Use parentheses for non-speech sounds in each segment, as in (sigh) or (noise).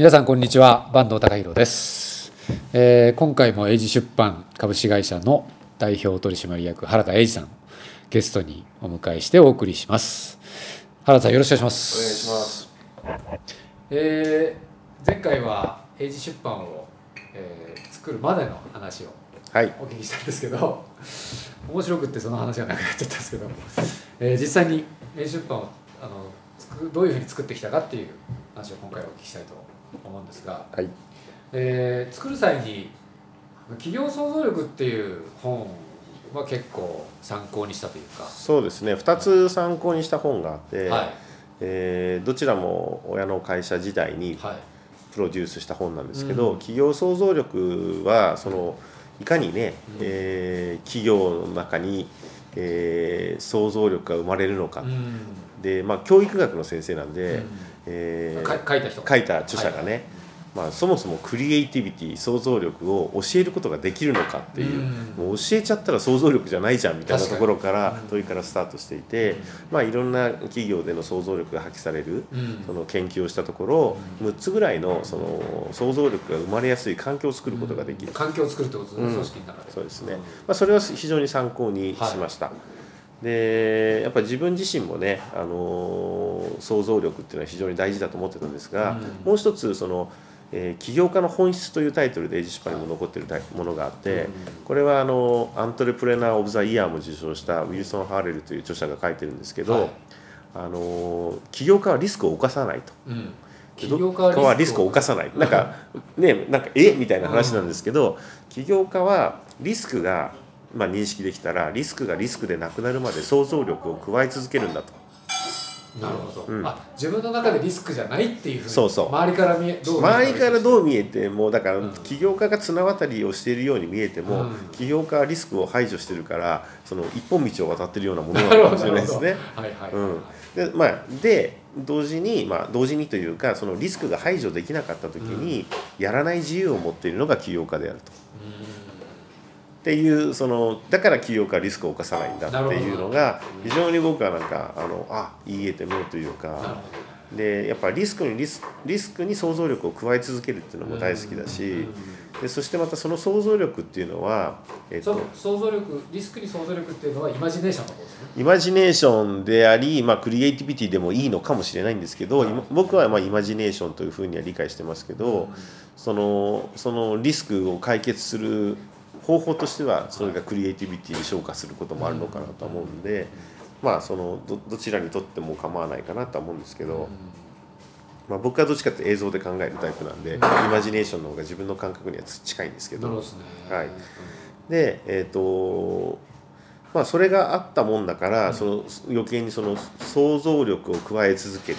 皆さんこんにちは坂東隆弘です、えー今回も英字出版株式会社の代表取締役原田英二さんをゲストにお迎えしてお送りします原田さんよろしくお願いしますお願いします。えー前回は英字出版を、えー作るまでの話をはい。お聞きしたんですけど面白くってその話がなくなっちゃったんですけど、えー実際に英字出版をあのどういうふうに作ってきたかっていう話を今回お聞きしたいと思うんですが、はい。えー作る際に「企業創造力」っていう本は結構参考にしたというか、そうですね。二つ参考にした本があって、はい。えーどちらも親の会社時代にはい。プロデュースした本なんですけど、うん。企業創造力はそのいかにね、うん。えー企業の中に、えー想像力が生まれるのか、うんで、まあ教育学の先生なんで、うん。えーか書いた人書いた著者がね、はいまあ、そもそもクリエイティビティ想像力を教えることができるのかっていう、うん。もう教えちゃったら想像力じゃないじゃんみたいなところから問いからスタートしていて、まあ、いろんな企業での想像力が発揮されるうん。その研究をしたところ6つぐらいのその想像力が生まれやすい環境を作ることができる、環境を作るってことですね、うん組織の中でそうですね、んまあ、それは非常に参考にしました。でやっぱり自分自身もね、あのー想像力っていうのは非常に大事だと思ってたんですが、うん。もう一つその、えー起業家の本質」というタイトルで英字出版にも残っているものがあって、うん。これはあのアントレプレナー・オブ・ザ・イヤーも受賞したウィルソン・ハーレルという著者が書いてるんですけど、はい。あのー起業家はリスクを冒さないと。うん。で起業家どはリスクを冒さない。なんか (laughs) ねなんかえ？みたいな話なんですけど、起業家はリスクが、まあ、認識できたらリスクがリスクでなくなるまで想像力を加え続けるんだと。なるほど、うん。あ自分の中でリスクじゃないっていうふうにそうそう。周りから見えどう見え周りからどうう見えてもだからうん。起業家が綱渡りをしているように見えても、うん。起業家はリスクを排除してるからその一本道を渡ってるようなものなのかもしれないですね。はいはい、うん。でまあ、で同時に、まあ、同時にというかそのリスクが排除できなかった時に、やらない自由を持っているのが起業家であると。っていうそのだから起業家はリスクを冒さないんだっていうのが非常に僕はなんかあのあ言えてみようというかほでやっぱリスクにリスリスクに想像力を加え続けるっていうのども大好きだしうんでそしてまたその想像力っていうのは、えっそと、想像力リスクに想像力っていうのはイマジネーションの方ですね。イマジネーションであり、まあ、クリエイティビティでもいいのかもしれないんですけど、今僕はまあイマジネーションというふうには理解してますけど、そのそのリスクを解決する方法としてはそれがクリエイティビティに昇華することもあるのかなと思うんで、まあそのどどちらにとっても構わないかなとは思うんですけど、まあ、僕はどっちかって映像で考えるタイプなんで、イマジネーションの方が自分の感覚には近いんですけど。はい。でえっ、とまあそれがあったもんだから、うん。その余計にその想像力を加え続ける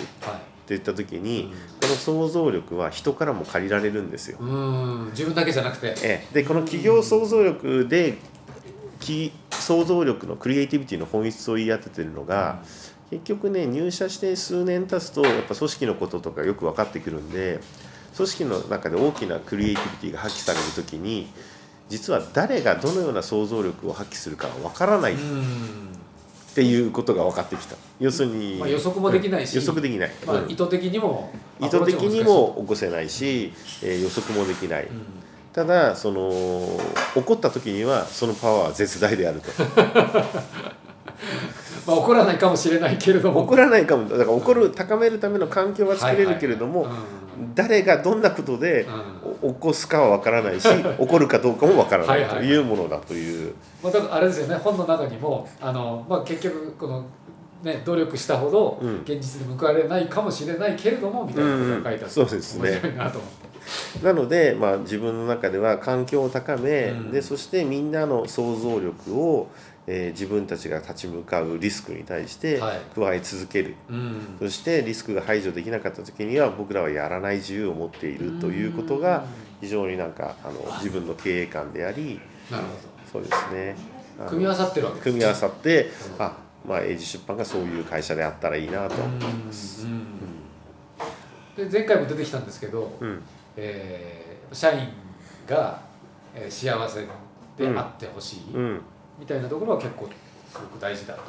ってはい言った時に、この想像力は人からも借りられるんですよ。うん。自分だけじゃなくて。ええ。でこの企業想像力でき想像力のクリエイティビティの本質を言い当ててるのが、結局ね入社して数年経つとやっぱ組織のこととかよく分かってくるんで組織の中で大きなクリエイティビティが発揮される時に実は誰がどのような想像力を発揮するか分からないっうんていうことが分かってきた。要するに、まあ予測もできないし予測できない、まあ、うん。意図的にも意図的にも起こせないし、えー予測もできない、うん。ただその起こった時にはそのパワーは絶大であると。(laughs) まあ起こらないかもしれないけれども。起こらないかも。だから起こる高めるための環境は作れるけれども、誰がどんなことでうん。お起こすかは分からないし (laughs) 起こるかどうかも分からないというものだという。まあ、だからあれですよね本の中にもあの、まあ、結局この、ね、努力したほどうん。現実に報われないかもしれないけれどもみたいなことが書いてあって、そうですね。面白いなと思って。なので、まあ、自分の中では環境を高め、うん。でそしてみんなの想像力を、えー自分たちが立ち向かうリスクに対してはい。加え続ける、うん。そしてリスクが排除できなかった時には僕らはやらない自由を持っているということが非常になんかあの自分の経営観でありなるそうですね。組み合わさってるわけです組み合わさってあまあ英字出版がそういう会社であったらいいなと思います。うん。で前回も出てきたんですけど、うん。えー社員が、えー幸せであってほしい、うん、みたいなところは結構すごく大事だと。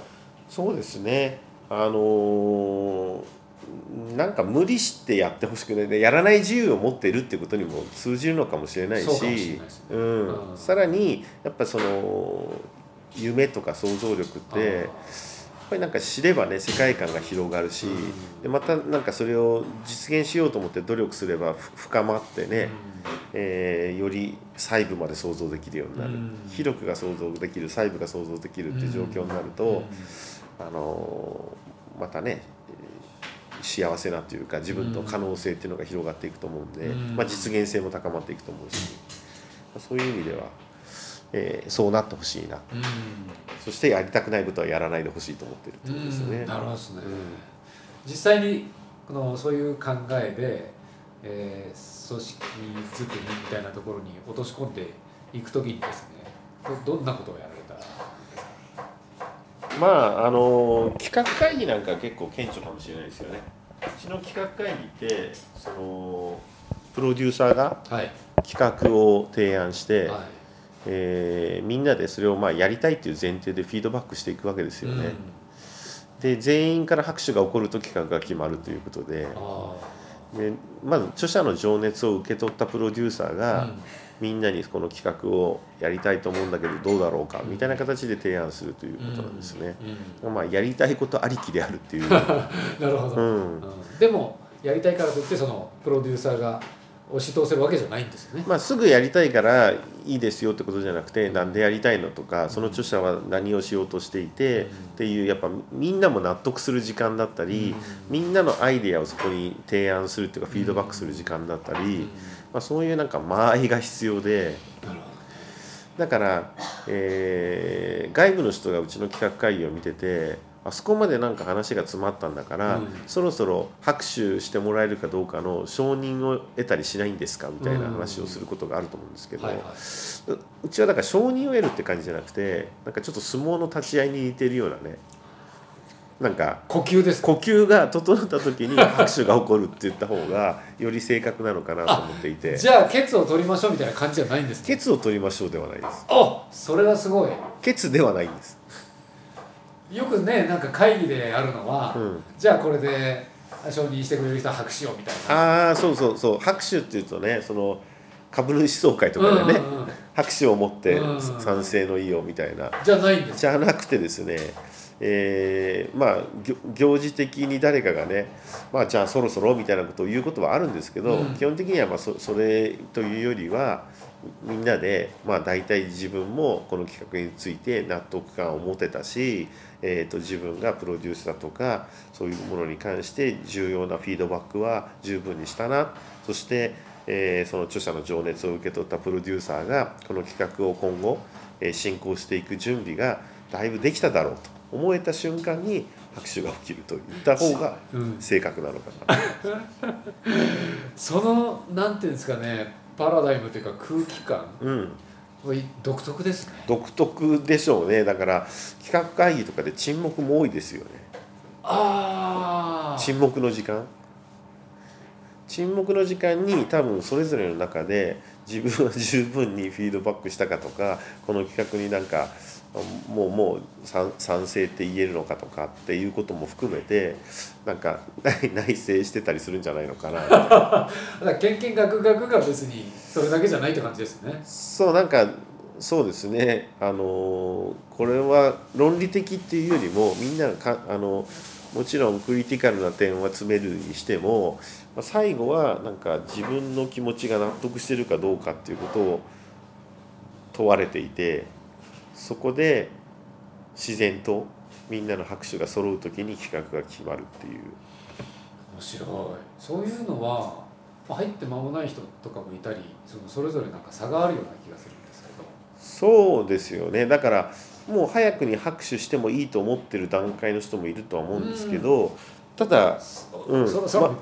そうですね。あのーなんか無理してやってほしくないやらない自由を持っているっていうことにも通じるのかもしれないしさらにやっぱその夢とか想像力ってぱりなんか知ればね世界観が広がるし、うん。でまたなんかそれを実現しようと思って努力すればふ深まってね、えーより細部まで想像できるようになる、うん。広くが想像できる細部が想像できるっていう状況になると、うん。あのーまたねえー幸せなというか自分の可能性っていうのが広がっていくと思うんで、うん。まあ、実現性も高まっていくと思うし、まあそういう意味では、えーそうなってほしいな。うん。そしてやりたくないことはやらないでほしいと思ってるってことですね。うん。なるほどですね、うん。実際にこのそういう考えで、えー組織作りみたいなところに落とし込んでいくときにですねどどんなことをやられたまああの企画会議なんか結構顕著かもしれないですよね。うちの企画会議ってそのプロデューサーがはい。企画を提案して、はいえーみんなでそれをまあやりたいっていう前提でフィードバックしていくわけですよね。うん。で全員から拍手が起こると企画が決まるということで。あでまず著者の情熱を受け取ったプロデューサーあが、うん。みんなにこの企画をやりたいと思うんだけどどうだろうかみたいな形で提案するということなんですね。うん。まあ、やりたいことありきであるっていう、(laughs) なるほど、でもやりたいからといってそのプロデューサーが押し通せるわけじゃないんですよね。まあ、すぐやりたいからいいですよってことじゃなくてなんでやりたいのとかその著者は何をしようとしていてっていうやっぱみんなも納得する時間だったりみんなのアイデアをそこに提案するっていうかフィードバックする時間だったうん。り、まあ、そういうなんか間合いが必要で。だから、えー外部の人がうちの企画会議を見ててあそこまでなんか話が詰まったんだから、うん。そろそろ拍手してもらえるかどうかの承認を得たりしないんですかみたいな話をすることがあると思うんですけど、ううちはだから承認を得るって感じじゃなくてなんかちょっと相撲の立ち合いに似てるようなねなんか呼吸ですか呼吸が整った時に (laughs) 拍手が起こるって言った方がより正確なのかなと思っていて。じゃあケツを取りましょうみたいな感じじゃないんですね。ケツを取りましょうではないです。あそれはすごい。ケツではないんです、よくねなんか会議であるのは、うん、じゃあこれで承認してくれる人は拍手をみたいな。ああそうそうそう。拍手っていうとねその株主総会とかでね、うんうんうん拍手を持ってうん賛成の意をみたいな。じゃないんです。じゃなくてですね、えーまあ行行事的に誰かがね、まあ、じゃあそろそろみたいなことを言うことはあるんですけど、うん。基本的にはまあそそれというよりはみんなで、まあ、大体自分もこの企画について納得感を持てたし、えー、と自分がプロデュースだとかそういうものに関して重要なフィードバックは十分にしたな。そして、えーその著者の情熱を受け取ったプロデューサーがこの企画を今後、えー進行していく準備がだいぶできただろうと思えた瞬間に拍手が起きるといった方がうん、正確なのかな。(laughs) そのなんていうんですかねパラダイムというか空気感うん。は独特ですね。独特でしょうね。だから企画会議とかで沈黙も多いですよね。ああ沈黙の時間。沈黙の時間に多分それぞれの中で自分は十分にフィードバックしたかとかこの企画になんかもうもう賛賛成って言えるのかとかっていうことも含めてなんか内内省してたりするんじゃないのかな。(laughs) だからけんけんがくがくが別にそれだけじゃないって感じですね。そうなんかそうですね。あのこれは論理的っていうよりもみんながかあのもちろんクリティカルな点は詰めるにしてもまあ最後はなんか自分の気持ちが納得してるかどうかっていうことを問われていてそこで自然とみんなの拍手が揃う時に企画が決まるっていう。面白い。そういうのはまあ入って間もない人とかもいたりそのそれぞれなんか差があるような気がするんですけど。そうですよね。だからもう早くに拍手してもいいと思ってる段階の人もいるとは思うんですけど、ただ、うん。そろそろま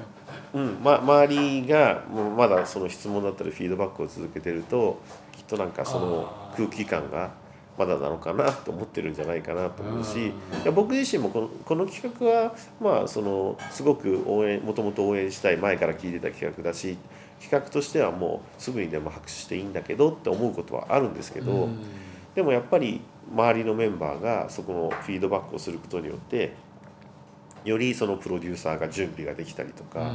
うん。ま、周りがもうまだその質問だったりフィードバックを続けてるときっとなんかその空気感がまだなのかなと思ってるんじゃないかなと思うし、うん。いや僕自身もこのこの企画はまあそのすごく応援もともと応援したい前から聞いてた企画だし企画としてはもうすぐにでも拍手していいんだけどって思うことはあるんですけど、うん。でもやっぱり周りのメンバーがそこのフィードバックをすることによってよりそのプロデューサーが準備ができたりとか、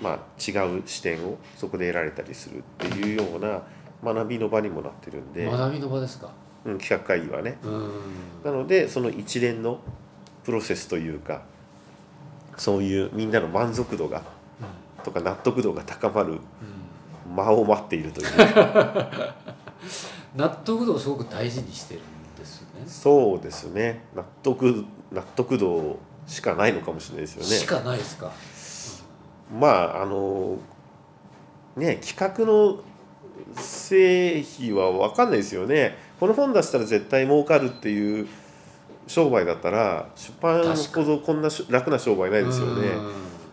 まあ、違う視点をそこで得られたりするっていうような学びの場にもなってるんで、学びの場ですか。うん、企画会議はね。うん。なのでその一連のプロセスというかそういうみんなの満足度がとか納得度が高まる間を待っているという。(laughs) 納得度をすごく大事にしてるんですね。そうですね。納得納得度しかないのかもしれないですよね。しかないですか。まああのね企画の成否は分かんないですよね。この本出したら絶対儲かるっていう商売だったら出版ほどこんなし楽な商売ないですよね。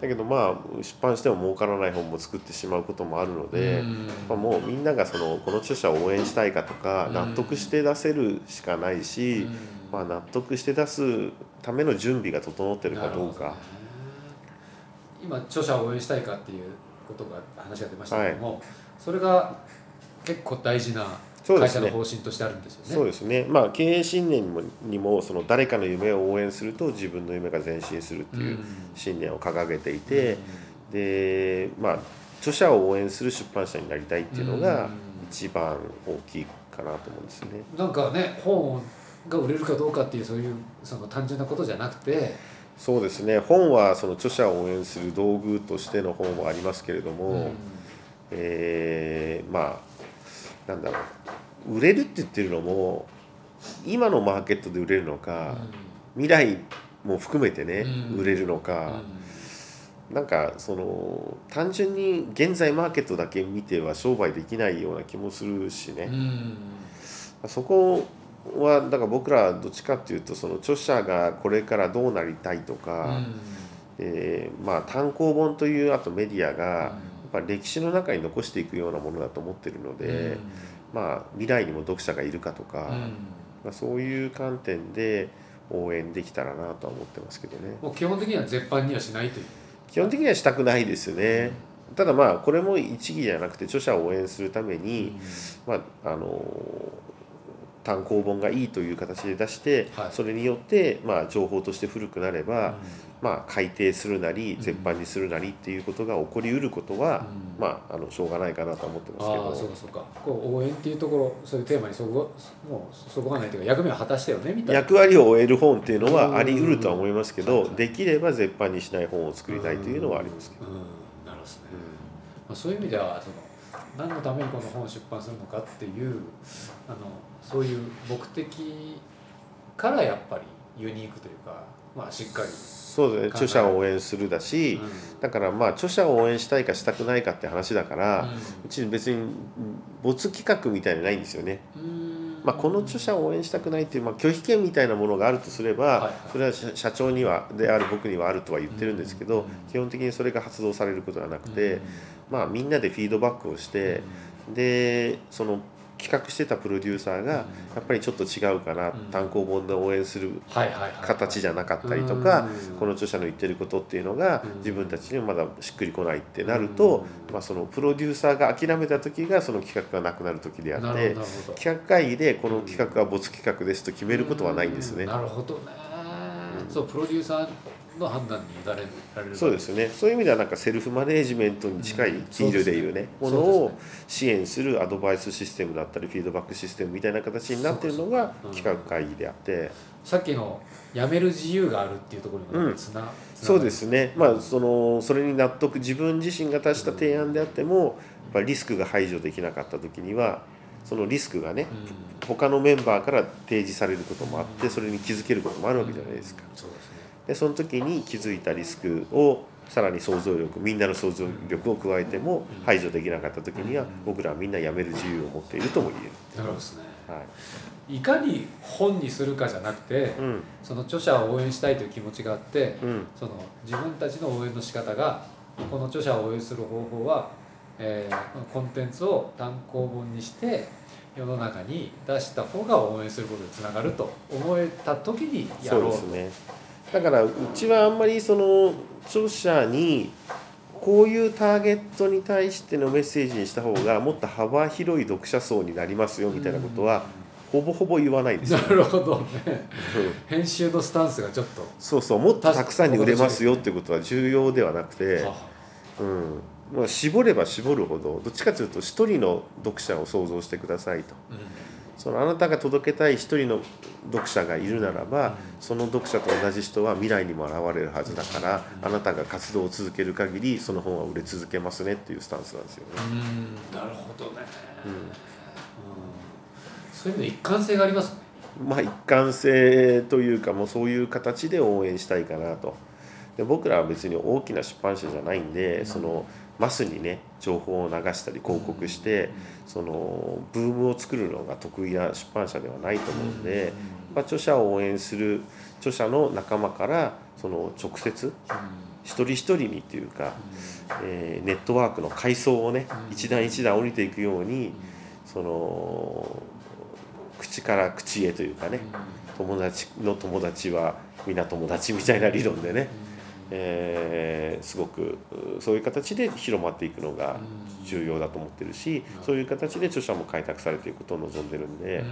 だけどまあ出版しても儲からない本も作ってしまうこともあるので、うん。やっぱもうみんながそのこの著者を応援したいかとかうん。納得して出せるしかないし、まあ、納得して出すための準備が整ってるかどうか。ね。今著者を応援したいかっていうことが話が出ましたけども、それが結構大事な会社の方針としてあるんですよね。そうですね、まあ、経営信念にもにもその誰かの夢を応援すると自分の夢が前進するっていう信念を掲げていて、でまあ著者を応援する出版社になりたいっていうのが一番大きいかなと思うんですよね。なんかね本が売れるかどうかっていうそういうその単純なことじゃなくて、そうですね。本はその著者を応援する道具としての本もありますけれども、うん。えーまあなんだろう。売れるって言ってるのも今のマーケットで売れるのか、未来も含めてね、うん。売れるのか、なんかその単純に現在マーケットだけ見ては商売できないような気もするしね、うん。うんそこはだから僕らどっちかっていうとその著者がこれからどうなりたいとか、えーまあ、単行本というあとメディアがやっぱ歴史の中に残していくようなものだと思ってるので、まあ、未来にも読者がいるかとか、うん。うんまあ、そういう観点で応援できたらなとは思ってますけどね。もう基本的には絶版にはしないという。基本的にはしたくないですよね。ただまあこれも一義じゃなくて著者を応援するために、まああの単行本がいいという形で出して、はい。それによって、まあ、情報として古くなれば、まあ、改訂するなり絶版にするなりっていうことが起こりうることは、うん。まあ、あのしょうがないかなと思ってますけああそうどかそうか。こう応援っていうところそういうテーマにそこもうそこがないというか役目を果たしたよねみたいな。役割を終える本っていうのはありうるとは思いますけどできれば絶版にしない本を作りたいというのはありますけど。うん。なるほどね、まあ、そういう意味ではその何のためにこの本を出版するのかっていうあのそういう目的からやっぱりユニークというか、まあ、しっかり、そうですね。著者を応援するだし、うん。だからまあ著者を応援したいかしたくないかって話だから、うち別に没企画みたいなのないんですよね。うんまあ、この著者を応援したくないっていう、まあ、拒否権みたいなものがあるとすれば、それは社社長にはである僕にはあるとは言ってるんですけど、うん基本的にそれが発動されることはなくて、うんまあ、みんなでフィードバックをして、でその企画してたプロデューサーがやっぱりちょっと違うかな、うん。単行本で応援する形じゃなかったりとか、うん。この著者の言ってることっていうのがうん。自分たちにはまだしっくりこないってなると、うん。まあ、そのプロデューサーが諦めた時がその企画がなくなる時であって企画会議でこの企画は没企画ですと決めることはないんですね。う。なるほどね、そうプロデューサーの判断に委ねられる。そうですね。そういう意味ではなんかセルフマネージメントに近いうん。フィールでいうね、ものを支援するアドバイスシステムだったりフィードバックシステムみたいな形になっているのが企画会議であって、さっきのやめる自由があるっていうところにもつな、つなそうですね。まあそのそれに納得自分自身が出した提案であってもやっぱりリスクが排除できなかった時にはそのリスクがねうん。他のメンバーから提示されることもあってそれに気づけることもあるわけじゃないですか。そうですねでその時に気づいたリスクをさらに想像力みんなの想像力を加えても排除できなかった時には僕らはみんな辞める自由を持っているとも言える。なるほどですね。はい。いかに本にするかじゃなくて、うん。その著者を応援したいという気持ちがあって、うん。その自分たちの応援の仕方がこの著者を応援する方法は、えーコンテンツを単行本にして世の中に出した方が応援することにつながると思えた時にやそうろうとですねだからうちはあんまりその著者にこういうターゲットに対してのメッセージにした方がもっと幅広い読者層になりますよみたいなことはほぼほぼ言わないですよ。なるほどね。うん。編集のスタンスがちょっと。そうそうもっとたくさんに売れますよっていうことは重要ではなくて、はうん。まあ、絞れば絞るほどどっちかというと一人の読者を想像してくださいと。うんそのあなたが届けたい一人の読者がいるならばその読者と同じ人は未来にも現れるはずだからあなたが活動を続ける限りその本は売れ続けますねっていうスタンスなんですよね。うんなるほどね、うん。うん。そういうの一貫性がありますね。まあ一貫性というかもうそういう形で応援したいかなと。で僕らは別に大きな出版社じゃないんでそのマスにね情報を流したり広告してそのブームを作るのが得意な出版社ではないと思うんで、まあ、著者を応援する著者の仲間からその直接一人一人にっていうか、えーネットワークの階層をね一段一段降りていくようにその口から口へというかね友達の友達は皆友達みたいな理論でね、えーすごくうそういう形で広まっていくのが重要だと思ってるしそういう形で著者も開拓されていくことを望んでるんで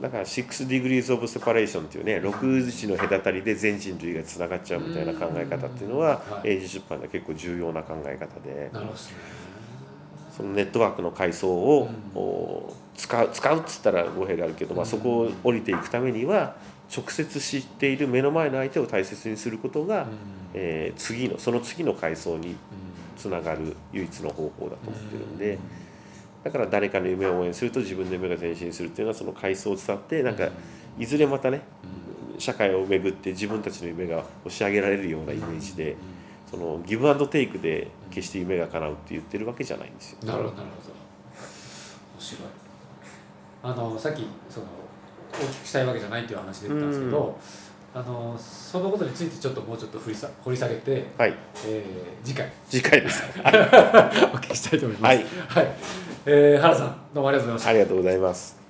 だから「6 degrees of separation」っていうね6時の隔たりで全人類がつながっちゃうみたいな考え方っていうのははい。英字出版では結構重要な考え方で。ね。そのネットワークの階層をうん。お使う使うっつったら語弊があるけど、まあ、そこを降りていくためには直接知っている目の前の相手を大切にすることが、えー次のその次の階層につながる唯一の方法だと思ってるんでだから誰かの夢を応援すると自分の夢が前進するっていうのはその階層を伝ってなんかいずれまたね社会を巡って自分たちの夢が押し上げられるようなイメージでそのギブアンドテイクで決して夢が叶うって言ってるわけじゃないんですよ。なるほどなるほど。面白い。あのさっきその大きくしたいわけじゃないっていう話で言ったんですけど、あのそのことについてちょっともうちょっと掘りさ掘り下げて、はいえー次回次回です。(laughs) (laughs) お聞きしたいと思います。はいはいえー原さんどうもありがとうございましたあ。りがとうございます。